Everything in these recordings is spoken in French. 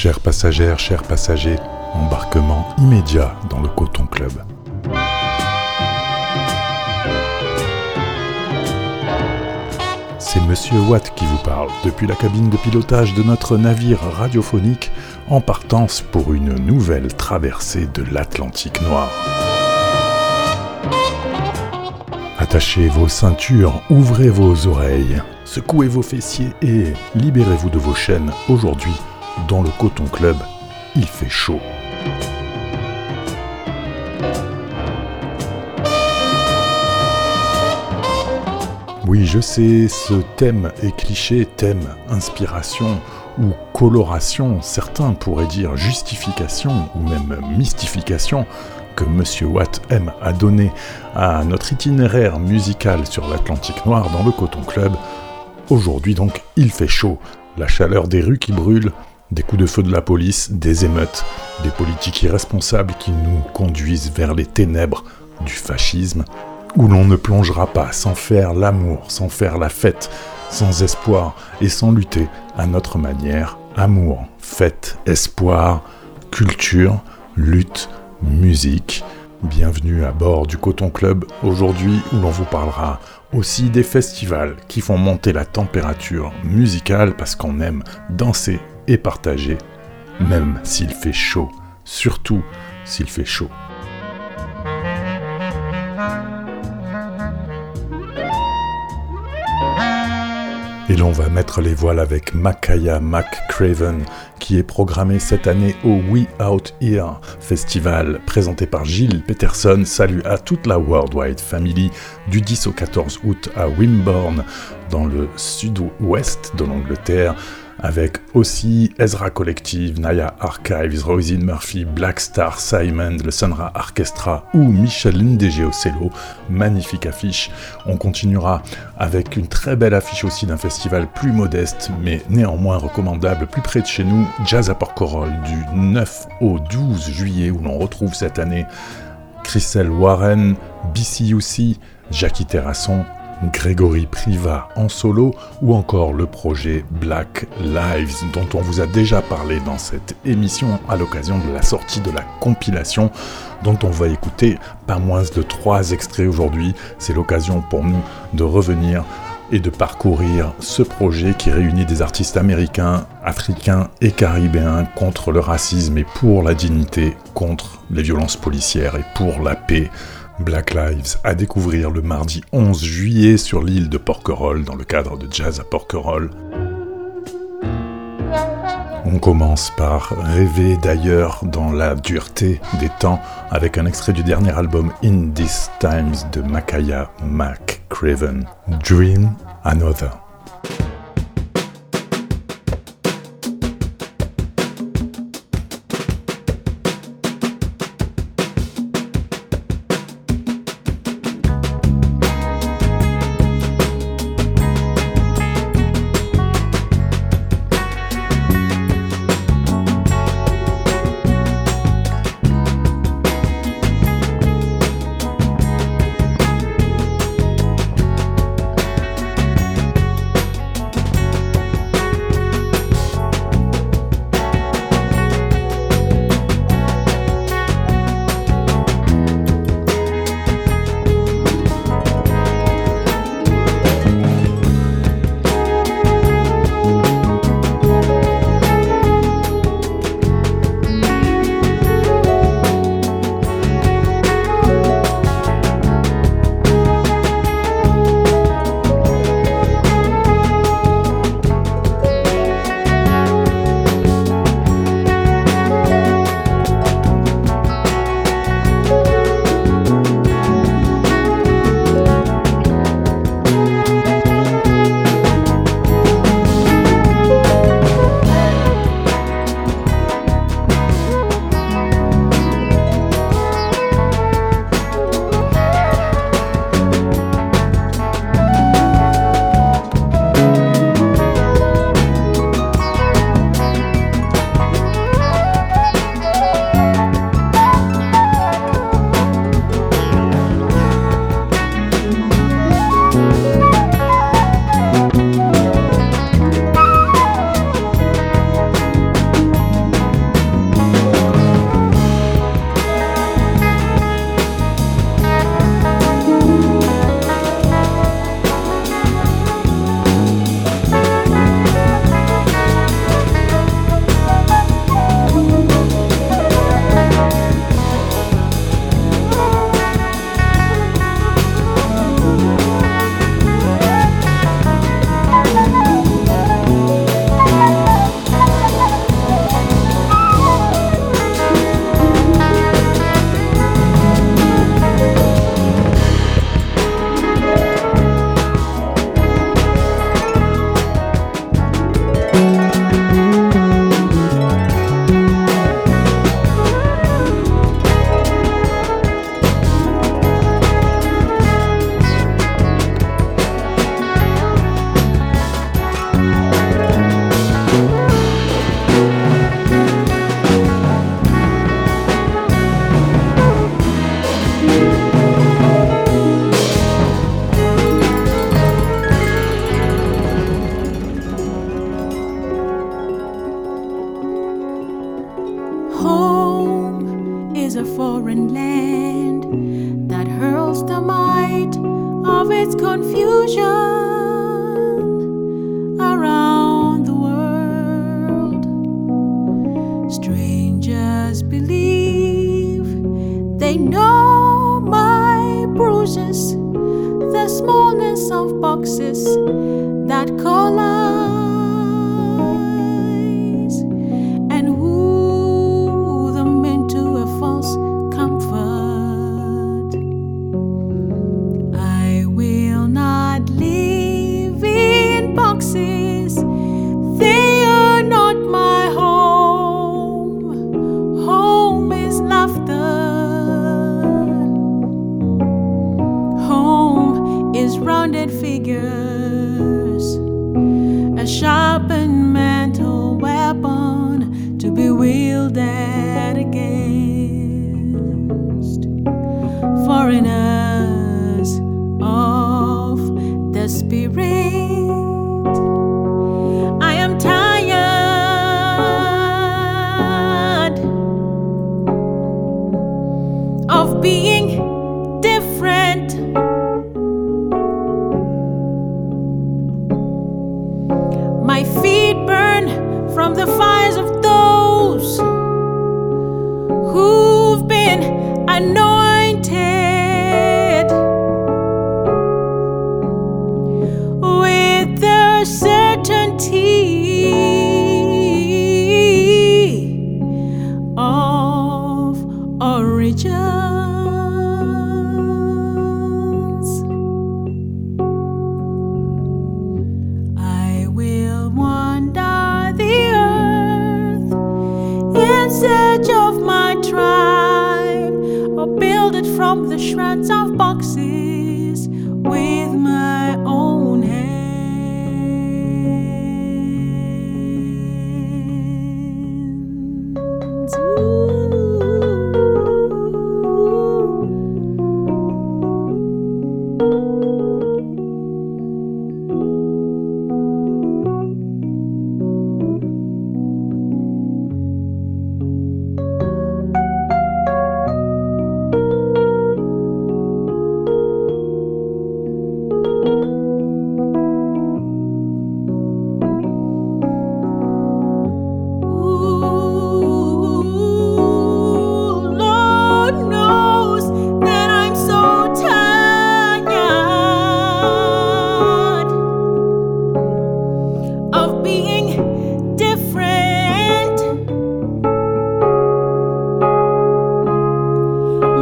Chères passagères, chers passagers, embarquement immédiat dans le Coton Club. C'est Monsieur Watt qui vous parle depuis la cabine de pilotage de notre navire radiophonique en partance pour une nouvelle traversée de l'Atlantique Noir. Attachez vos ceintures, ouvrez vos oreilles, secouez vos fessiers et libérez-vous de vos chaînes. Aujourd'hui, dans le Coton Club, il fait chaud. Oui, je sais, ce thème est cliché, thème, inspiration ou coloration, certains pourraient dire justification ou même mystification que Monsieur Watt aime à donner à notre itinéraire musical sur l'Atlantique Noir dans le Coton Club. Aujourd'hui donc, il fait chaud, la chaleur des rues qui brûlent, des coups de feu de la police, des émeutes, des politiques irresponsables qui nous conduisent vers les ténèbres du fascisme, où l'on ne plongera pas sans faire l'amour, sans faire la fête, sans espoir et sans lutter à notre manière. Amour, fête, espoir, culture, lutte, musique. Bienvenue à bord du Coton Club, aujourd'hui où l'on vous parlera aussi des festivals qui font monter la température musicale parce qu'on aime danser et partager, même s'il fait chaud, surtout s'il fait chaud. Et l'on va mettre les voiles avec Makaya McCraven, qui est programmé cette année au We Out Here Festival, présenté par Gilles Peterson. Salut à toute la Worldwide Family du 10 au 14 août à Wimborne, dans le sud-ouest de l'Angleterre avec aussi Ezra Collective, Naya Archives, Rosine Murphy, Black Star, Simon, le Sunra Orchestra ou Michel Ndege au cello. Magnifique affiche. On continuera avec une très belle affiche aussi d'un festival plus modeste, mais néanmoins recommandable, plus près de chez nous, Jazz à Porquerolles, du 9 au 12 juillet, où l'on retrouve cette année Christelle Warren, BCUC, Jackie Terrasson, Grégory Priva en solo ou encore le projet Black Lives dont on vous a déjà parlé dans cette émission à l'occasion de la sortie de la compilation dont on va écouter pas moins de trois extraits aujourd'hui. C'est l'occasion pour nous de revenir et de parcourir ce projet qui réunit des artistes américains, africains et caribéens contre le racisme et pour la dignité, contre les violences policières et pour la paix Black Lives à découvrir le mardi 11 juillet sur l'île de Porquerolles dans le cadre de Jazz à Porquerolles. On commence par rêver d'ailleurs dans la dureté des temps avec un extrait du dernier album In These Times de Makaya McCraven, Dream Another.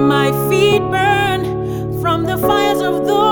My feet burn from the fires of those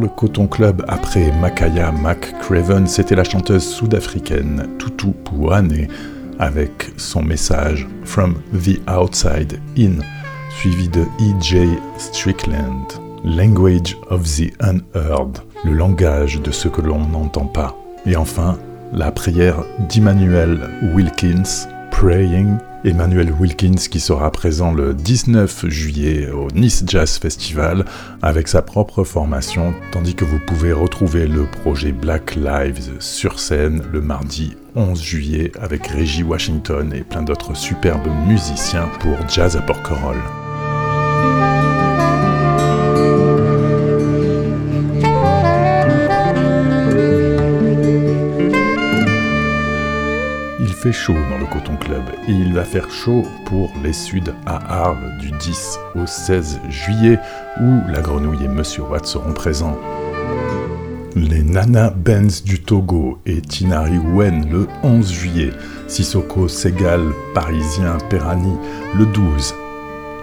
le Coton Club après Makaya McCraven, c'était la chanteuse sud-africaine Tutu Puane avec son message From the Outside In, suivi de E.J. Strickland, Language of the Unheard, le langage de ce que l'on n'entend pas. Et enfin, la prière d'Emmanuel Wilkins, Praying Emmanuel Wilkins qui sera présent le 19 juillet au Nice Jazz Festival avec sa propre formation, tandis que vous pouvez retrouver le projet Black Lives sur scène le mardi 11 juillet avec Reggie Washington et plein d'autres superbes musiciens pour Jazz à Porquerolles. fait chaud dans il va faire chaud pour les Suds à Arles du 10 au 16 juillet où la grenouille et Monsieur Watt seront présents. Les Nana Benz du Togo et Tinari Wen le 11 juillet, Sissoko Segal Parisien Perani le 12,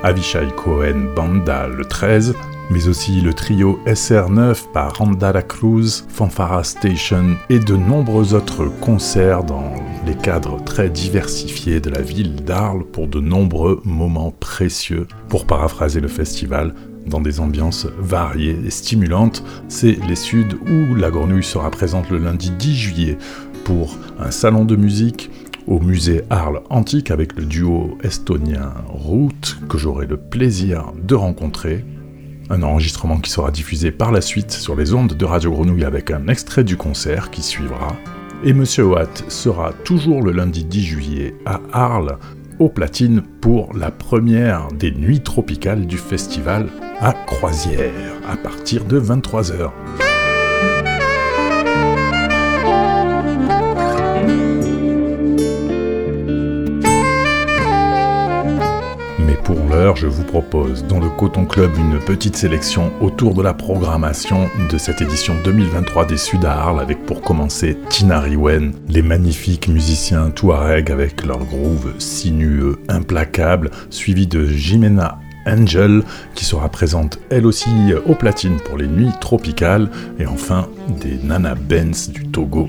Avishai Cohen Banda le 13, mais aussi le trio SR9 par Randala Cruz, Fanfara Station et de nombreux autres concerts dans les cadres très diversifiés de la ville d'Arles pour de nombreux moments précieux. Pour paraphraser le festival, dans des ambiances variées et stimulantes, c'est les Suds où la Grenouille sera présente le lundi 10 juillet pour un salon de musique au musée Arles Antique avec le duo estonien Route que j'aurai le plaisir de rencontrer un enregistrement qui sera diffusé par la suite sur les ondes de Radio Grenouille avec un extrait du concert qui suivra. Et Monsieur Watt sera toujours le lundi 10 juillet à Arles, au platine, pour la première des nuits tropicales du festival à Croisière, à partir de 23h. Pour l'heure, je vous propose dans le Coton Club une petite sélection autour de la programmation de cette édition 2023 des Sud Arles avec pour commencer Tina Riwen, les magnifiques musiciens Touareg avec leur groove sinueux implacable, suivi de Jimena Angel qui sera présente elle aussi au platine pour les nuits tropicales et enfin des Nana Benz du Togo.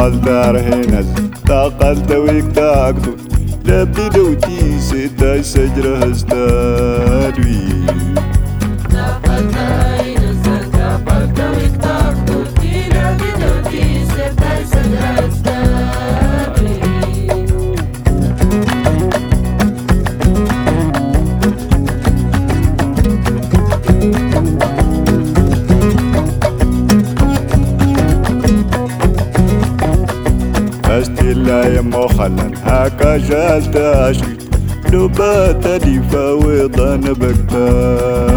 تقل تارهنز تقل تويك تاكتو. لابدي دوتي ستاش سجرة هستاد عاشق لو بات دي فاوضة بكتاب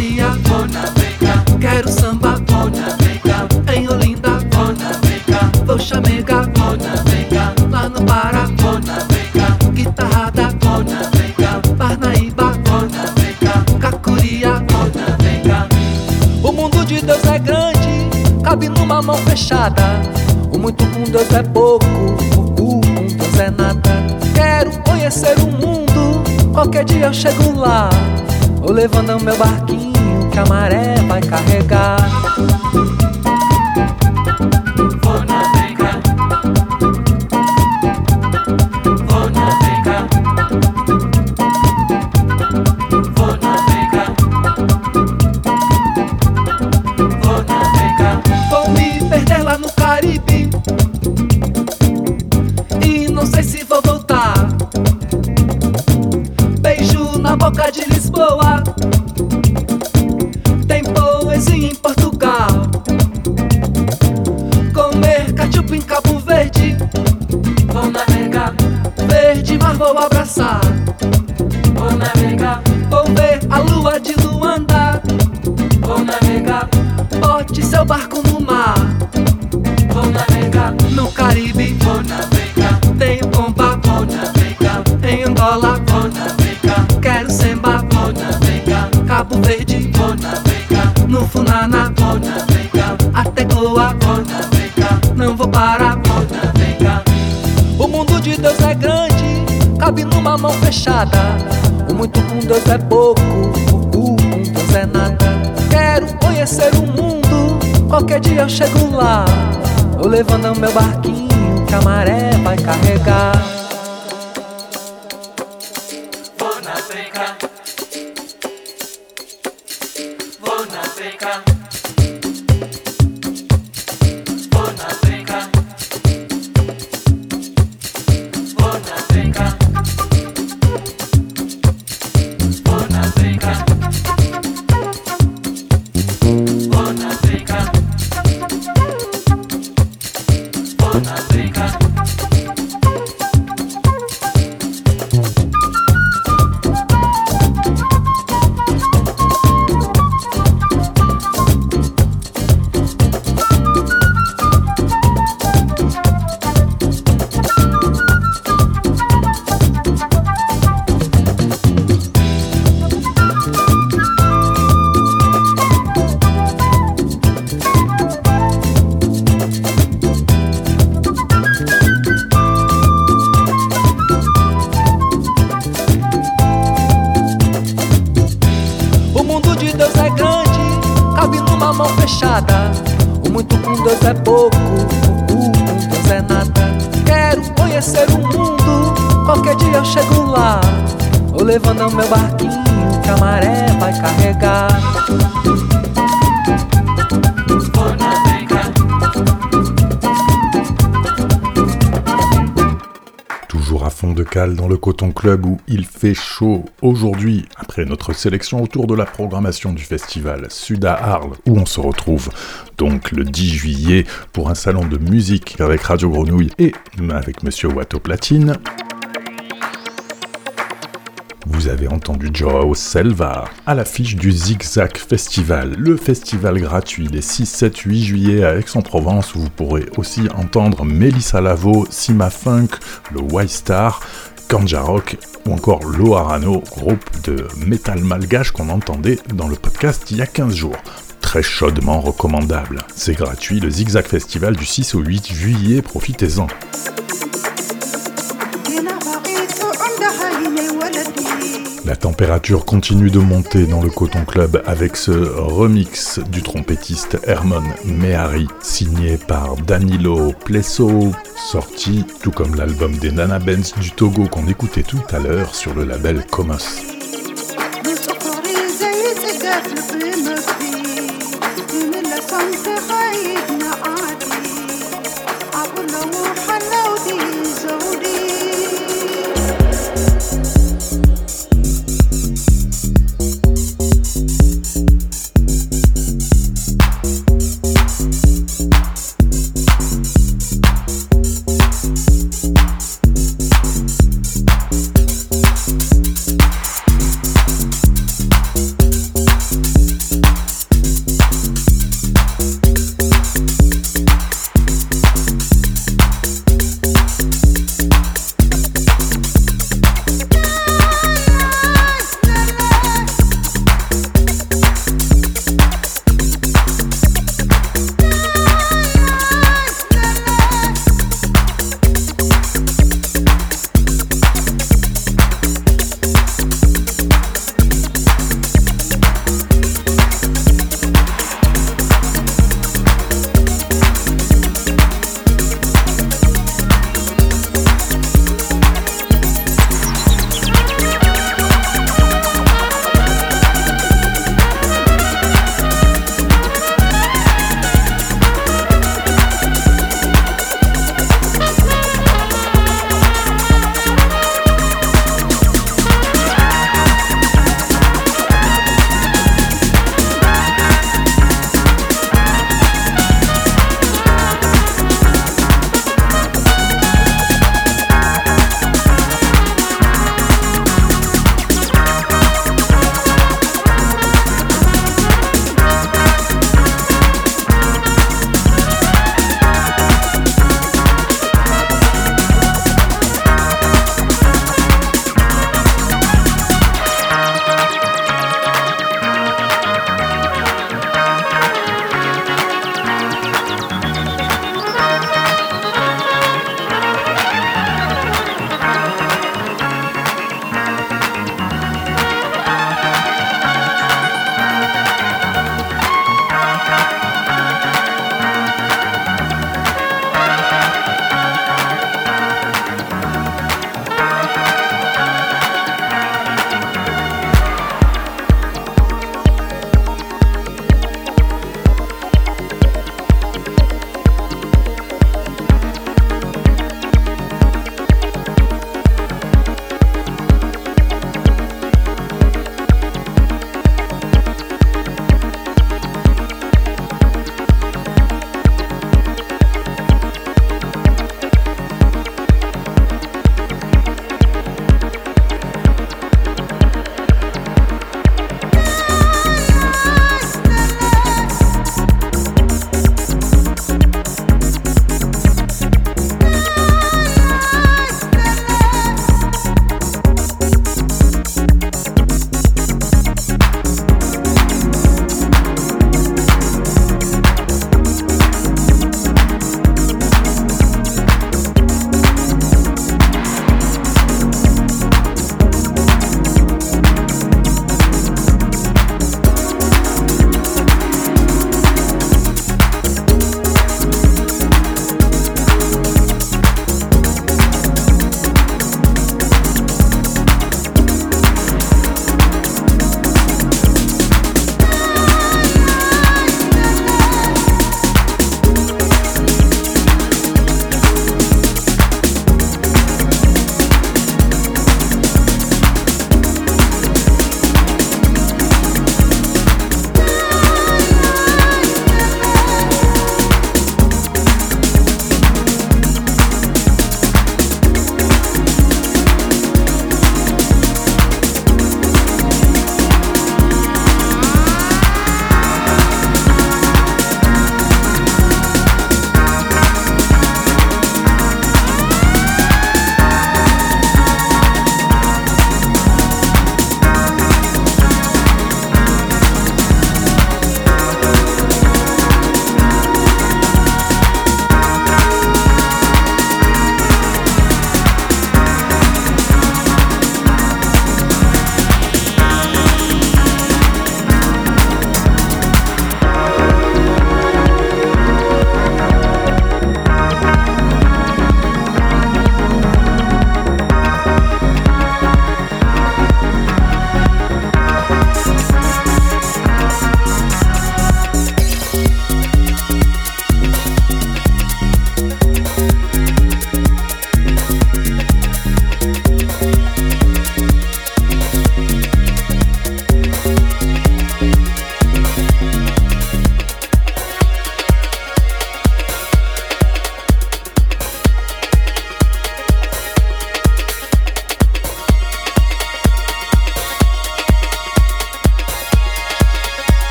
Bahia, quero samba bom, em Olinda, bom, vou chamega bom, lá no Pará, bom, guitarrada bom, Parnaíba bom, Cacuria bom. O mundo de Deus é grande, cabe numa mão fechada. O muito com Deus é pouco, pouco com Deus é nada. Quero conhecer o mundo, qualquer dia eu chego lá. Vou levando meu barquinho que a maré vai carregar. nada. O muito com Deus é pouco, o com Deus é nada. Quero conhecer o mundo, qualquer dia eu chego lá. Vou levando meu barquinho que a maré vai carregar. Club où il fait chaud. Aujourd'hui, après notre sélection autour de la programmation du festival Sud à Arles, où on se retrouve donc le 10 juillet pour un salon de musique avec Radio Grenouille et avec Monsieur Watteau Platine. Vous avez entendu Joao Selva à l'affiche du Zigzag Festival, le festival gratuit les 6, 7, 8 juillet à Aix-en-Provence où vous pourrez aussi entendre Melissa Lavo, Sima Funk, le Y-Star, Kanja Rock ou encore Loarano, groupe de métal malgache qu'on entendait dans le podcast il y a 15 jours très chaudement recommandable. C'est gratuit, le Zigzag Festival du 6 au 8 juillet, profitez-en. La température continue de monter dans le Coton Club avec ce remix du trompettiste Hermon Mehari, signé par Danilo Plesso, sorti tout comme l'album des Nana Benz du Togo qu'on écoutait tout à l'heure sur le label Comos.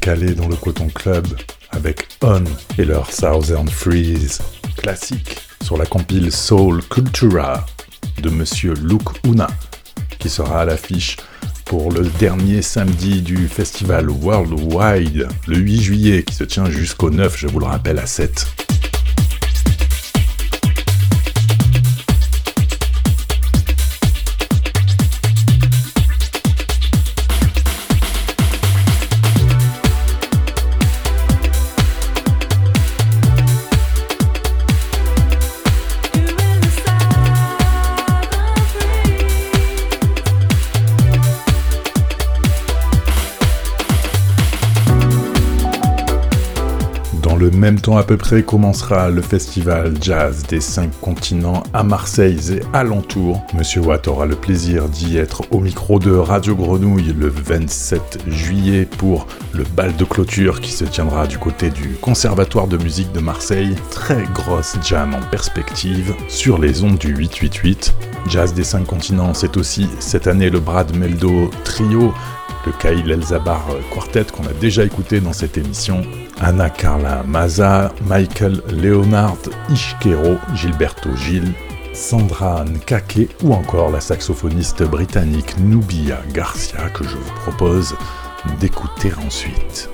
Calé dans le Coton Club avec On et leur Southern Freeze, classique sur la compile Soul Cultura de Monsieur Luke Una, qui sera à l'affiche pour le dernier samedi du festival Worldwide, le 8 juillet, qui se tient jusqu'au 9, je vous le rappelle, à 7. Même temps à peu près commencera le festival jazz des cinq continents à Marseille et alentour. Monsieur Watt aura le plaisir d'y être au micro de Radio Grenouille le 27 juillet pour le bal de clôture qui se tiendra du côté du Conservatoire de musique de Marseille. Très grosse jam en perspective sur les ondes du 888. Jazz des cinq continents, c'est aussi cette année le Brad Meldo Trio le Kyle Elzabar Quartet qu'on a déjà écouté dans cette émission, Anna Carla Maza, Michael Leonard Ishkero, Gilberto Gil, Sandra Nkake ou encore la saxophoniste britannique Nubia Garcia que je vous propose d'écouter ensuite.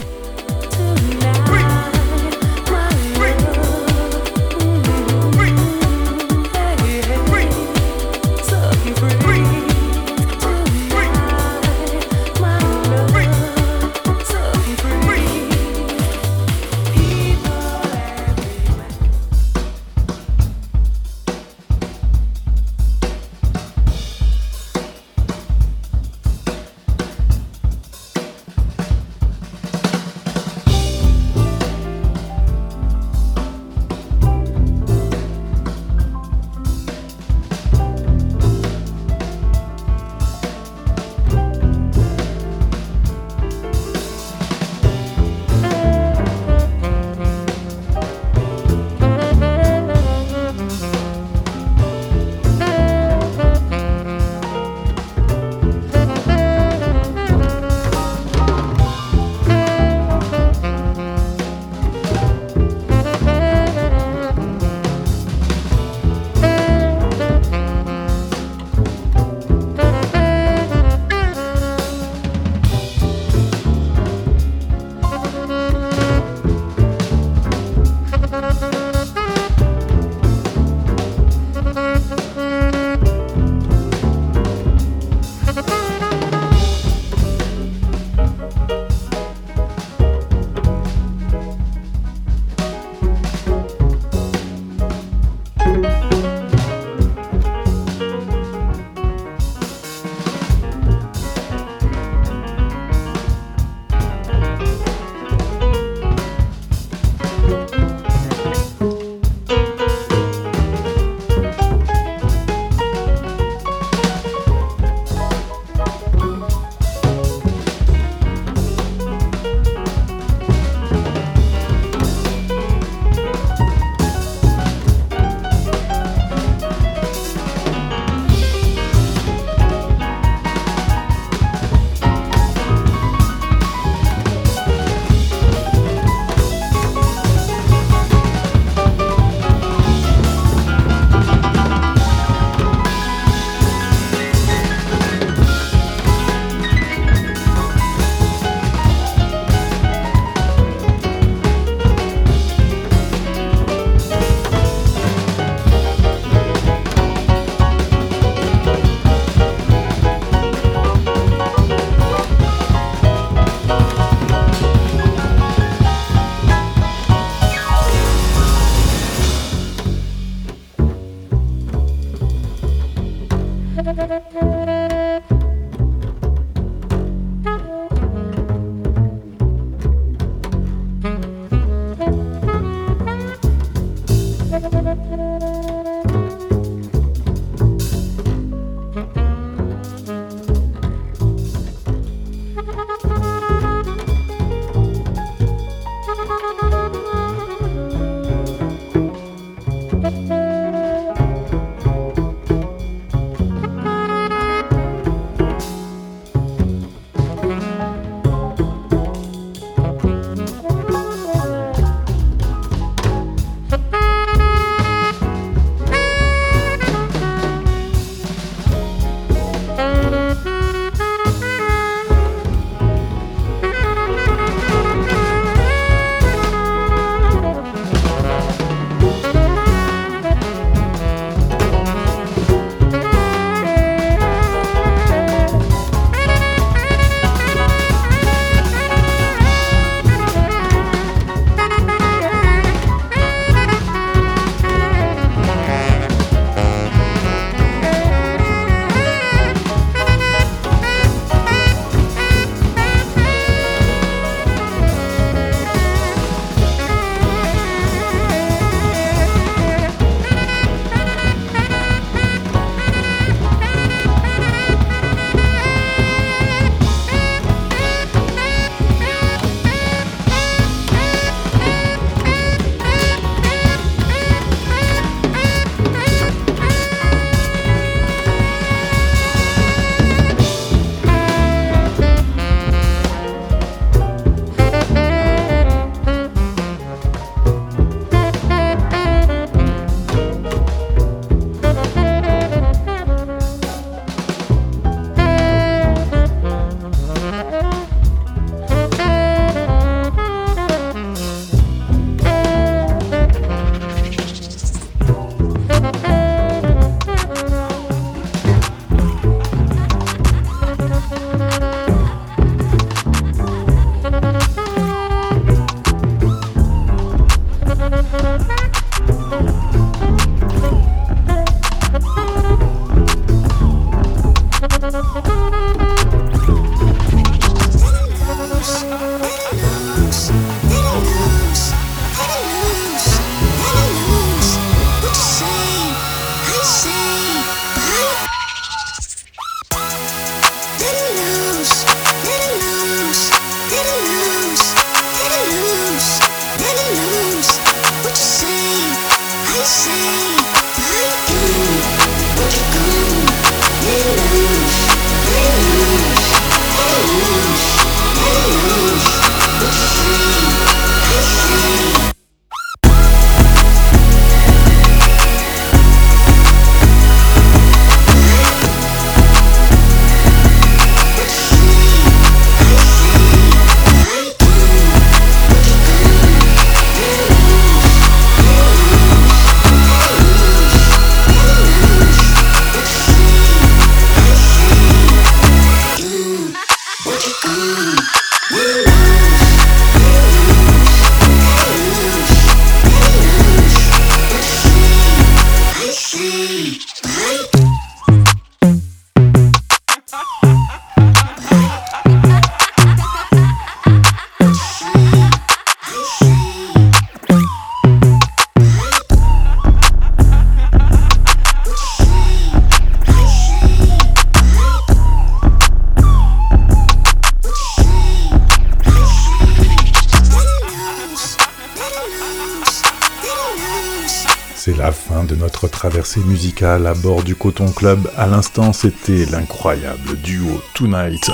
Traversée musicale à bord du Coton Club. À l'instant, c'était l'incroyable duo Tonight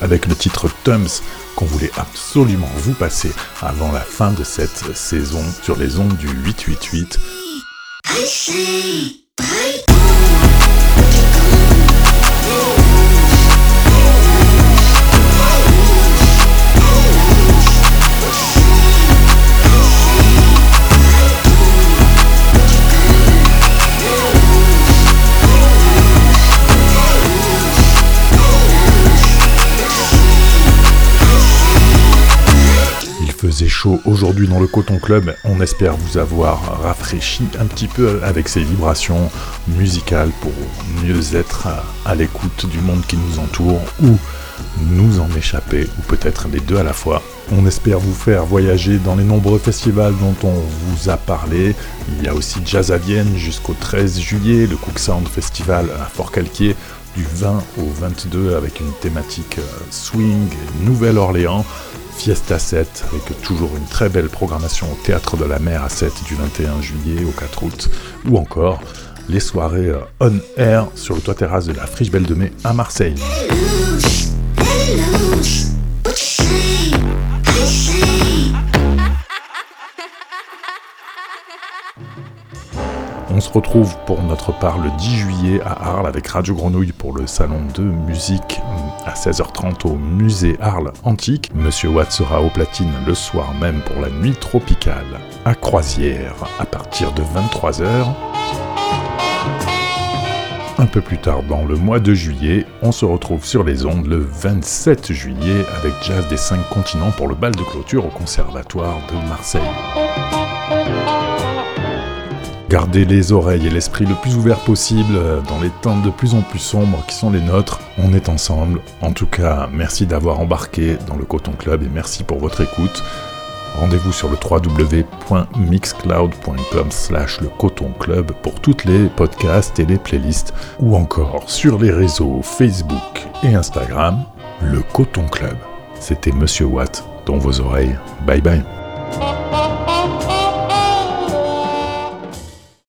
avec le titre Tums qu'on voulait absolument vous passer avant la fin de cette saison sur les ondes du 888. Faisait chaud aujourd'hui dans le Coton Club. On espère vous avoir rafraîchi un petit peu avec ces vibrations musicales pour mieux être à, l'écoute du monde qui nous entoure ou nous en échapper, ou peut-être les deux à la fois. On espère vous faire voyager dans les nombreux festivals dont on vous a parlé. Il y a aussi Jazz à Vienne jusqu'au 13 juillet, le Cook Sound Festival à Fort-Calquier du 20 au 22 avec une thématique euh, swing, Nouvelle-Orléans, Fiesta 7 avec toujours une très belle programmation au Théâtre de la Mer à 7 du 21 juillet au 4 août, ou encore les soirées euh, on air sur le toit terrasse de la Friche Belle de Mai à Marseille. On se retrouve pour notre part le 10 juillet à Arles avec Radio Grenouille pour le salon de musique à 16h30 au musée Arles Antique. Monsieur Watt sera au platine le soir même pour la nuit tropicale à Croisière à partir de 23h. Un peu plus tard dans le mois de juillet, on se retrouve sur les ondes le 27 juillet avec Jazz des 5 continents pour le bal de clôture au Conservatoire de Marseille. Gardez les oreilles et l'esprit le plus ouvert possible euh, dans les temps de plus en plus sombres qui sont les nôtres. On est ensemble. En tout cas, merci d'avoir embarqué dans le Coton Club et merci pour votre écoute. Rendez-vous sur le www.mixcloud.com slash le Coton Club pour toutes les podcasts et les playlists ou encore sur les réseaux Facebook et Instagram, le Coton Club. C'était Monsieur Watt dans vos oreilles. Bye bye.